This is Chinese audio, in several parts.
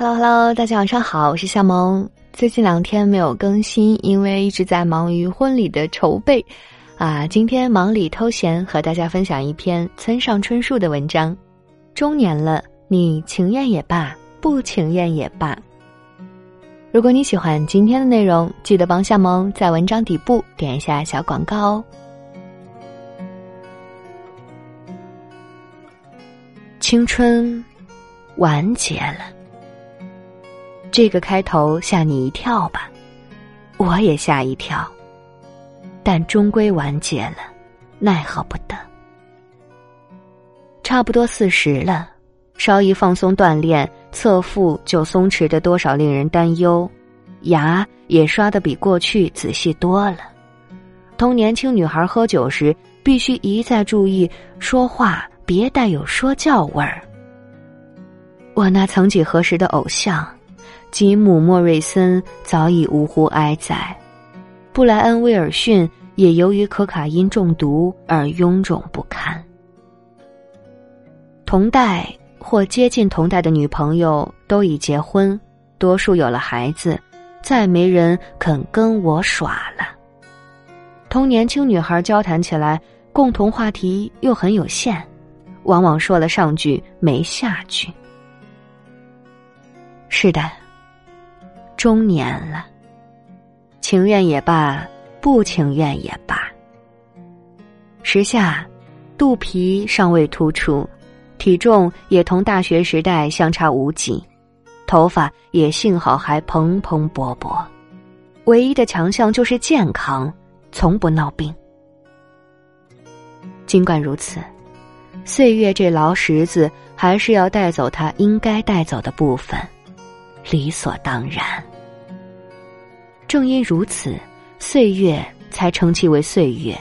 Hello Hello，大家晚上好，我是夏萌。最近两天没有更新，因为一直在忙于婚礼的筹备。啊，今天忙里偷闲，和大家分享一篇村上春树的文章。中年了，你情愿也罢，不情愿也罢。如果你喜欢今天的内容，记得帮夏萌在文章底部点一下小广告哦。青春完结了。这个开头吓你一跳吧，我也吓一跳。但终归完结了，奈何不得。差不多四十了，稍一放松锻炼，侧腹就松弛的多少令人担忧，牙也刷的比过去仔细多了。同年轻女孩喝酒时，必须一再注意说话别带有说教味儿。我那曾几何时的偶像。吉姆·莫瑞森早已呜呼哀哉，布莱恩·威尔逊也由于可卡因中毒而臃肿不堪。同代或接近同代的女朋友都已结婚，多数有了孩子，再没人肯跟我耍了。同年轻女孩交谈起来，共同话题又很有限，往往说了上句没下句。是的。中年了，情愿也罢，不情愿也罢。时下，肚皮尚未突出，体重也同大学时代相差无几，头发也幸好还蓬蓬勃勃，唯一的强项就是健康，从不闹病。尽管如此，岁月这老石子还是要带走它应该带走的部分。理所当然。正因如此，岁月才称其为岁月。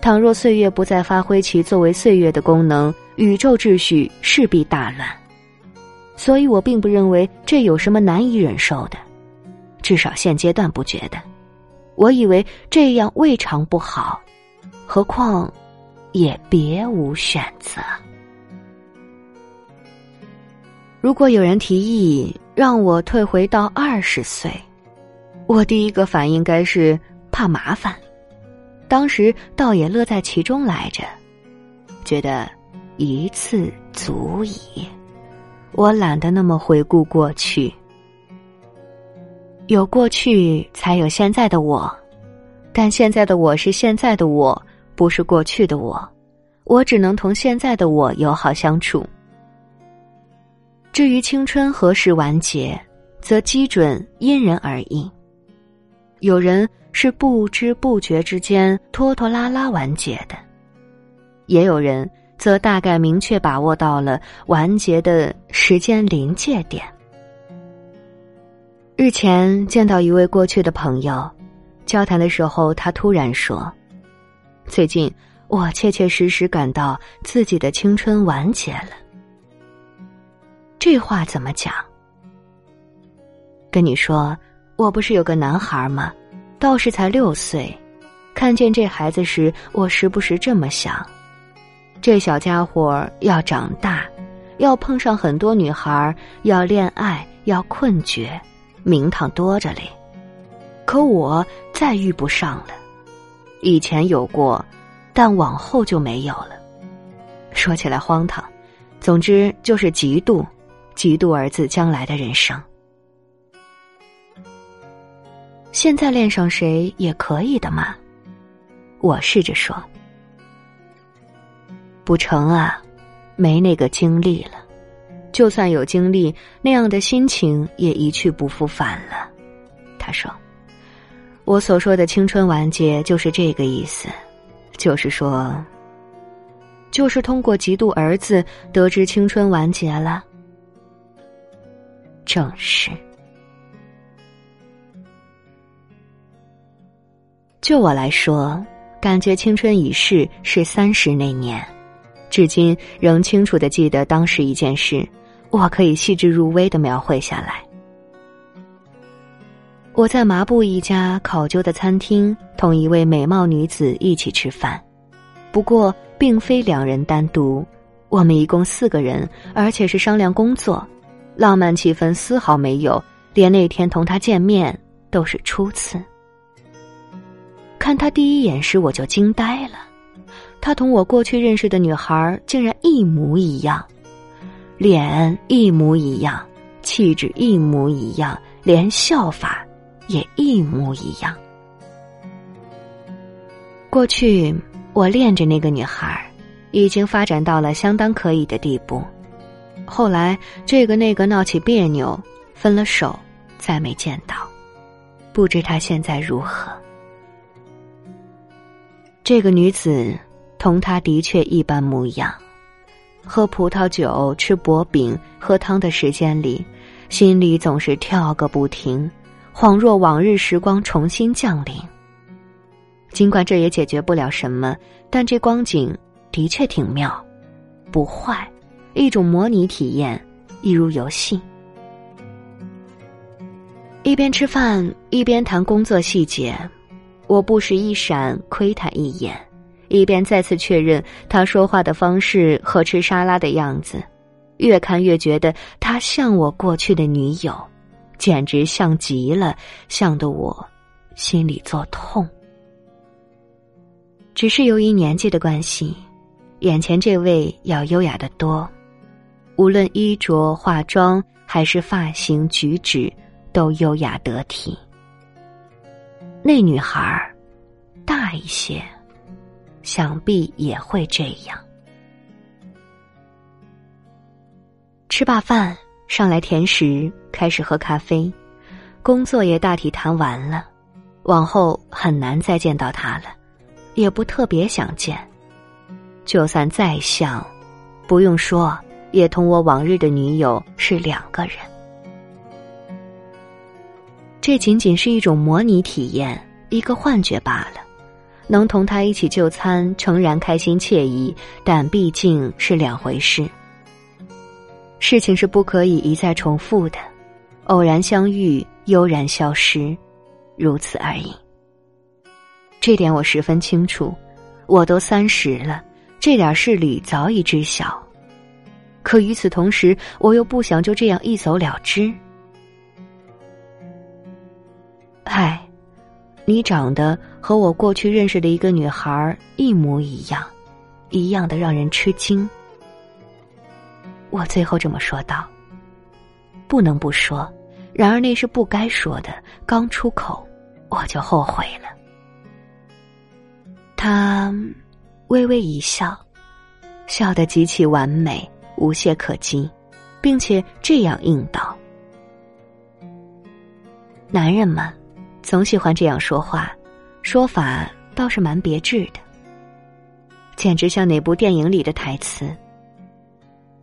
倘若岁月不再发挥其作为岁月的功能，宇宙秩序势必大乱。所以我并不认为这有什么难以忍受的，至少现阶段不觉得。我以为这样未尝不好，何况也别无选择。如果有人提议让我退回到二十岁，我第一个反应该是怕麻烦，当时倒也乐在其中来着，觉得一次足矣。我懒得那么回顾过去，有过去才有现在的我，但现在的我是现在的我，不是过去的我，我只能同现在的我友好相处。至于青春何时完结，则基准因人而异。有人是不知不觉之间拖拖拉拉完结的，也有人则大概明确把握到了完结的时间临界点。日前见到一位过去的朋友，交谈的时候，他突然说：“最近我切切实实感到自己的青春完结了。”这话怎么讲？跟你说。我不是有个男孩吗？倒是才六岁。看见这孩子时，我时不时这么想：这小家伙要长大，要碰上很多女孩，要恋爱，要困绝，名堂多着嘞。可我再遇不上了。以前有过，但往后就没有了。说起来荒唐，总之就是嫉妒，嫉妒儿子将来的人生。现在恋上谁也可以的嘛，我试着说。不成啊，没那个精力了。就算有精力，那样的心情也一去不复返了。他说：“我所说的青春完结就是这个意思，就是说，就是通过嫉妒儿子得知青春完结了。正是。”就我来说，感觉青春已逝是三十那年，至今仍清楚的记得当时一件事，我可以细致入微的描绘下来。我在麻布一家考究的餐厅，同一位美貌女子一起吃饭，不过并非两人单独，我们一共四个人，而且是商量工作，浪漫气氛丝毫没有，连那天同他见面都是初次。看他第一眼时，我就惊呆了，他同我过去认识的女孩竟然一模一样，脸一模一样，气质一模一样，连笑法也一模一样。过去我恋着那个女孩，已经发展到了相当可以的地步。后来这个那个闹起别扭，分了手，再没见到，不知她现在如何。这个女子同她的确一般模样，喝葡萄酒、吃薄饼、喝汤的时间里，心里总是跳个不停，恍若往日时光重新降临。尽管这也解决不了什么，但这光景的确挺妙，不坏，一种模拟体验，一如游戏。一边吃饭一边谈工作细节，我不时一闪窥他一眼，一边再次确认他说话的方式和吃沙拉的样子，越看越觉得他像我过去的女友，简直像极了，像得我心里作痛。只是由于年纪的关系，眼前这位要优雅的多，无论衣着、化妆还是发型举止，都优雅得体。那女孩儿大一些，想必也会这样。吃罢饭，上来甜食，开始喝咖啡，工作也大体谈完了，往后很难再见到他了。也不特别想见，就算再像，不用说，也同我往日的女友是两个人。这仅仅是一种模拟体验，一个幻觉罢了。能同他一起就餐，诚然开心惬意，但毕竟是两回事。事情是不可以一再重复的，偶然相遇，悠然消失，如此而已。这点我十分清楚，我都三十了，这点事理早已知晓。可与此同时，我又不想就这样一走了之。嗨，你长得和我过去认识的一个女孩一模一样，一样的让人吃惊。我最后这么说道。不能不说，然而那是不该说的，刚出口我就后悔了。他微微一笑，笑得极其完美，无懈可击，并且这样应道：“男人们，总喜欢这样说话，说法倒是蛮别致的，简直像哪部电影里的台词。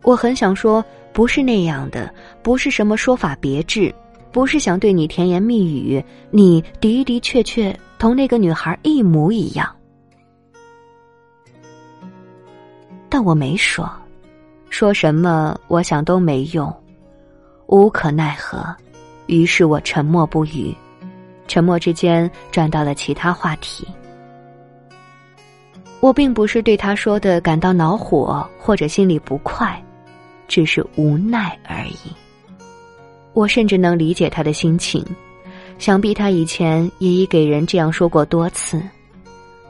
我很想说，不是那样的，不是什么说法别致，不是想对你甜言蜜语，你的的确确同那个女孩一模一样。”但我没说，说什么我想都没用，无可奈何。于是我沉默不语，沉默之间转到了其他话题。我并不是对他说的感到恼火或者心里不快，只是无奈而已。我甚至能理解他的心情，想必他以前也已给人这样说过多次。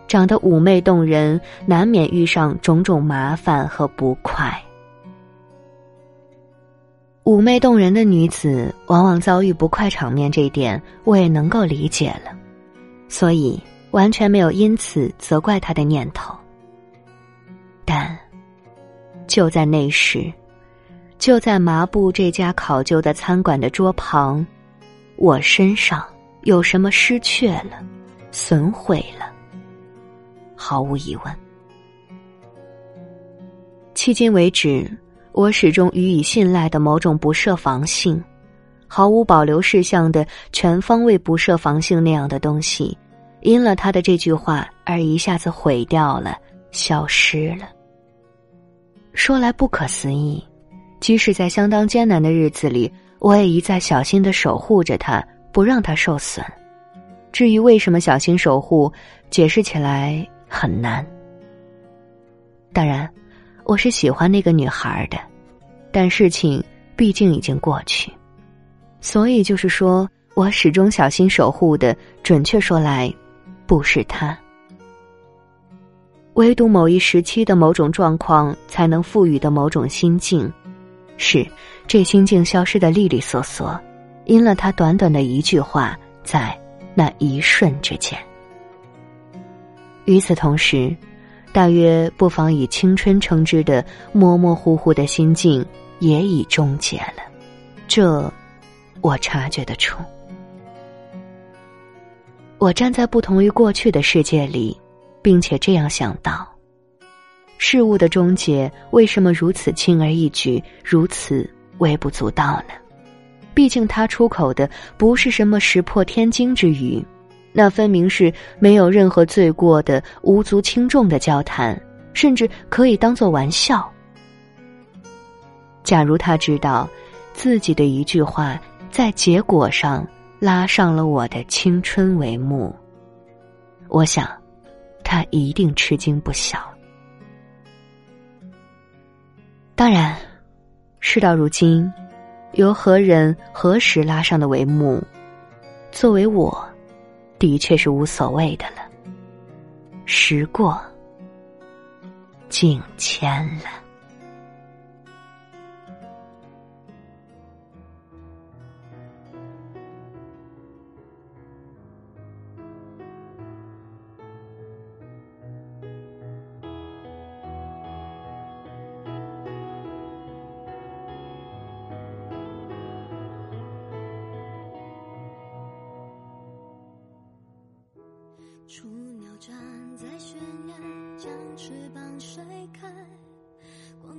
长得妩媚动人，难免遇上种种麻烦和不快。妩媚动人的女子往往遭遇不快场面，这一点我也能够理解了，所以完全没有因此责怪她的念头。但就在那时，就在麻布这家考究的餐馆的桌旁，我身上有什么失去了，损毁了。毫无疑问，迄今为止，我始终予以信赖的某种不设防性、毫无保留事项的全方位不设防性那样的东西，因了他的这句话而一下子毁掉了，消失了。说来不可思议，即使在相当艰难的日子里，我也一再小心的守护着他，不让他受损。至于为什么小心守护，解释起来。很难。当然，我是喜欢那个女孩的，但事情毕竟已经过去。所以就是说，我始终小心守护的，准确说来，不是他。唯独某一时期的某种状况，才能赋予的某种心境，是这心境消失的利利索索，因了他短短的一句话，在那一瞬之间。与此同时，大约不妨以青春称之的模模糊糊的心境，也已终结了。这。我察觉得出，我站在不同于过去的世界里，并且这样想到：事物的终结为什么如此轻而易举，如此微不足道呢？毕竟他出口的不是什么石破天惊之语，那分明是没有任何罪过的无足轻重的交谈，甚至可以当做玩笑。假如他知道自己的一句话。在结果上拉上了我的青春帷幕，我想，他一定吃惊不小。当然，事到如今，由何人何时拉上的帷幕，作为我，的确是无所谓的了。时过境迁了。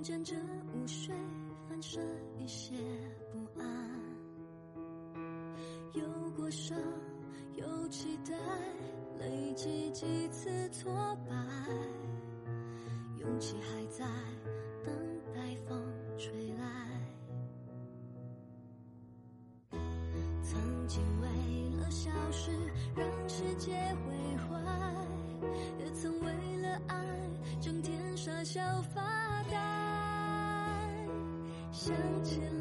枕着雾水，反射一些不安。有过伤，有期待，累积几次挫败，勇气还想起来